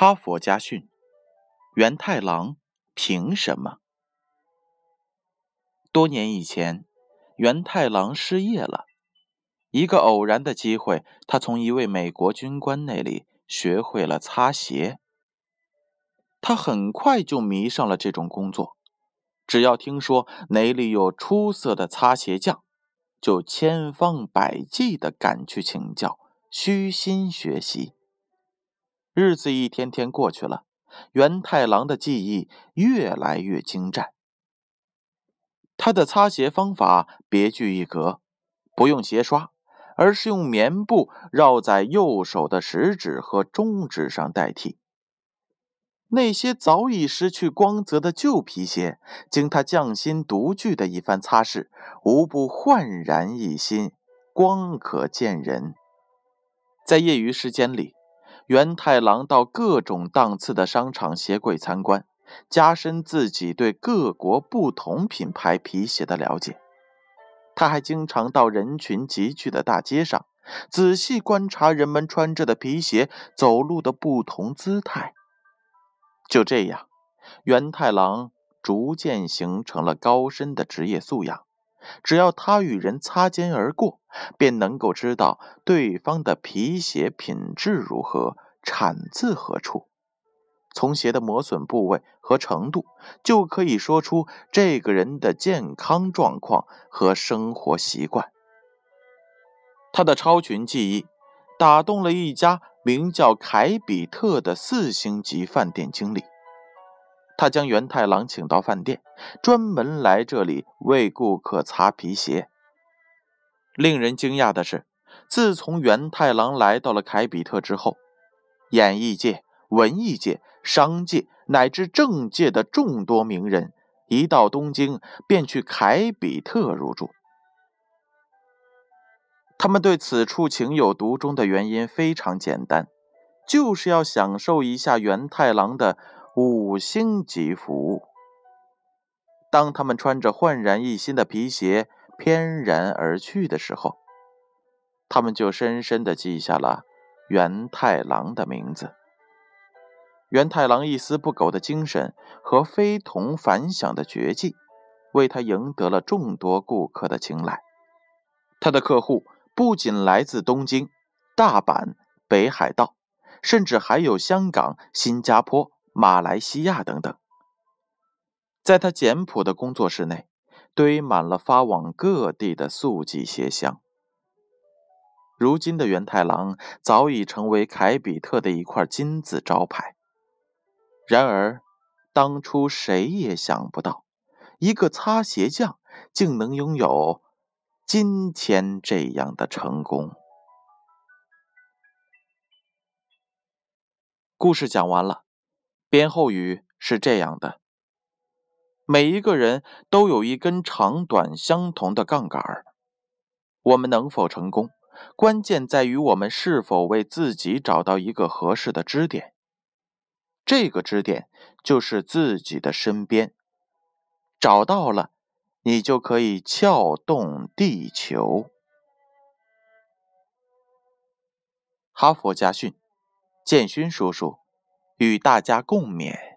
哈佛家训：元太郎凭什么？多年以前，元太郎失业了。一个偶然的机会，他从一位美国军官那里学会了擦鞋。他很快就迷上了这种工作。只要听说哪里有出色的擦鞋匠，就千方百计地赶去请教，虚心学习。日子一天天过去了，元太郎的技艺越来越精湛。他的擦鞋方法别具一格，不用鞋刷，而是用棉布绕在右手的食指和中指上代替。那些早已失去光泽的旧皮鞋，经他匠心独具的一番擦拭，无不焕然一新，光可见人。在业余时间里，元太郎到各种档次的商场鞋柜参观，加深自己对各国不同品牌皮鞋的了解。他还经常到人群集聚的大街上，仔细观察人们穿着的皮鞋走路的不同姿态。就这样，元太郎逐渐形成了高深的职业素养。只要他与人擦肩而过，便能够知道对方的皮鞋品质如何，产自何处。从鞋的磨损部位和程度，就可以说出这个人的健康状况和生活习惯。他的超群技艺打动了一家名叫凯比特的四星级饭店经理。他将元太郎请到饭店，专门来这里为顾客擦皮鞋。令人惊讶的是，自从元太郎来到了凯比特之后，演艺界、文艺界、商界乃至政界的众多名人，一到东京便去凯比特入住。他们对此处情有独钟的原因非常简单，就是要享受一下元太郎的。五星级服务。当他们穿着焕然一新的皮鞋翩然而去的时候，他们就深深的记下了元太郎的名字。元太郎一丝不苟的精神和非同凡响的绝技，为他赢得了众多顾客的青睐。他的客户不仅来自东京、大阪、北海道，甚至还有香港、新加坡。马来西亚等等，在他简朴的工作室内，堆满了发往各地的速记鞋箱。如今的元太郎早已成为凯比特的一块金字招牌。然而，当初谁也想不到，一个擦鞋匠竟能拥有今天这样的成功。故事讲完了。编后语是这样的：每一个人都有一根长短相同的杠杆，我们能否成功，关键在于我们是否为自己找到一个合适的支点。这个支点就是自己的身边，找到了，你就可以撬动地球。哈佛家训，建勋叔叔。与大家共勉。